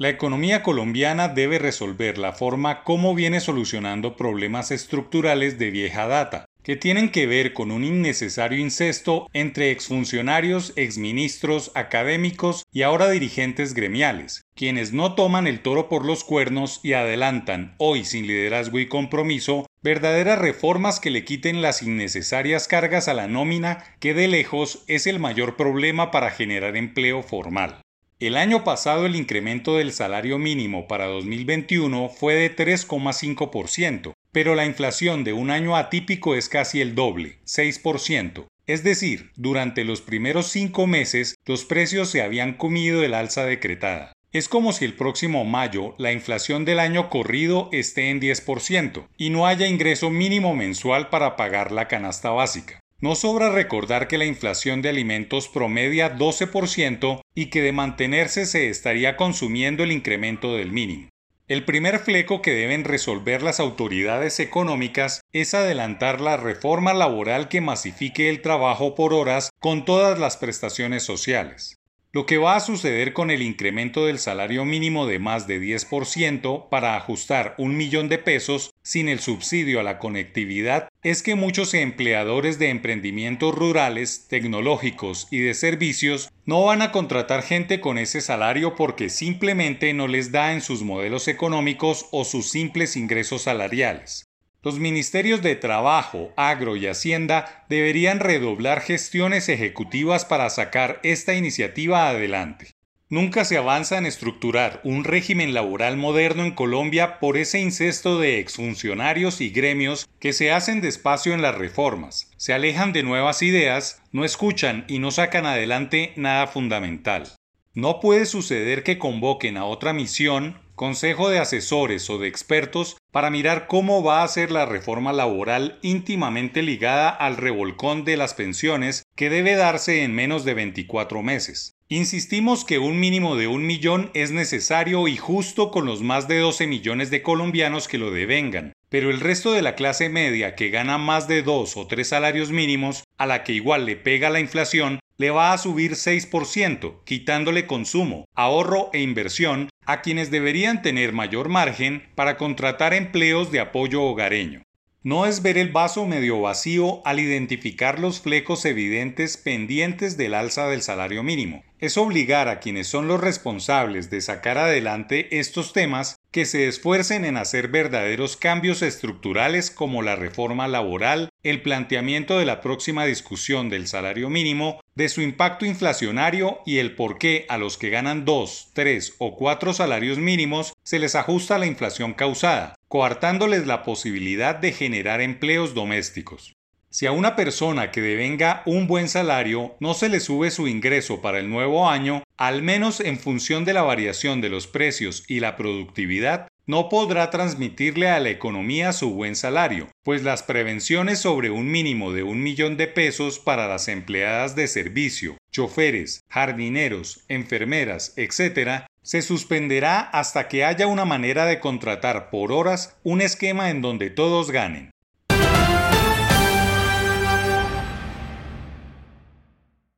La economía colombiana debe resolver la forma como viene solucionando problemas estructurales de vieja data, que tienen que ver con un innecesario incesto entre exfuncionarios, exministros, académicos y ahora dirigentes gremiales, quienes no toman el toro por los cuernos y adelantan, hoy sin liderazgo y compromiso, verdaderas reformas que le quiten las innecesarias cargas a la nómina que de lejos es el mayor problema para generar empleo formal. El año pasado el incremento del salario mínimo para 2021 fue de 3,5%, pero la inflación de un año atípico es casi el doble, 6%. Es decir, durante los primeros cinco meses los precios se habían comido el alza decretada. Es como si el próximo mayo la inflación del año corrido esté en 10% y no haya ingreso mínimo mensual para pagar la canasta básica. No sobra recordar que la inflación de alimentos promedia 12% y que de mantenerse se estaría consumiendo el incremento del mínimo. El primer fleco que deben resolver las autoridades económicas es adelantar la reforma laboral que masifique el trabajo por horas con todas las prestaciones sociales. Lo que va a suceder con el incremento del salario mínimo de más de 10% para ajustar un millón de pesos sin el subsidio a la conectividad es que muchos empleadores de emprendimientos rurales, tecnológicos y de servicios no van a contratar gente con ese salario porque simplemente no les da en sus modelos económicos o sus simples ingresos salariales. Los ministerios de Trabajo, Agro y Hacienda deberían redoblar gestiones ejecutivas para sacar esta iniciativa adelante. Nunca se avanza en estructurar un régimen laboral moderno en Colombia por ese incesto de exfuncionarios y gremios que se hacen despacio en las reformas, se alejan de nuevas ideas, no escuchan y no sacan adelante nada fundamental. No puede suceder que convoquen a otra misión consejo de asesores o de expertos para mirar cómo va a ser la reforma laboral íntimamente ligada al revolcón de las pensiones que debe darse en menos de 24 meses. Insistimos que un mínimo de un millón es necesario y justo con los más de 12 millones de colombianos que lo devengan, pero el resto de la clase media que gana más de dos o tres salarios mínimos, a la que igual le pega la inflación, le va a subir 6%, quitándole consumo, ahorro e inversión a quienes deberían tener mayor margen para contratar empleos de apoyo hogareño. No es ver el vaso medio vacío al identificar los flecos evidentes pendientes del alza del salario mínimo. Es obligar a quienes son los responsables de sacar adelante estos temas que se esfuercen en hacer verdaderos cambios estructurales como la reforma laboral, el planteamiento de la próxima discusión del salario mínimo, de su impacto inflacionario y el por qué a los que ganan dos, tres o cuatro salarios mínimos se les ajusta la inflación causada, coartándoles la posibilidad de generar empleos domésticos. Si a una persona que devenga un buen salario no se le sube su ingreso para el nuevo año, al menos en función de la variación de los precios y la productividad, no podrá transmitirle a la economía su buen salario, pues las prevenciones sobre un mínimo de un millón de pesos para las empleadas de servicio, choferes, jardineros, enfermeras, etc., se suspenderá hasta que haya una manera de contratar por horas un esquema en donde todos ganen.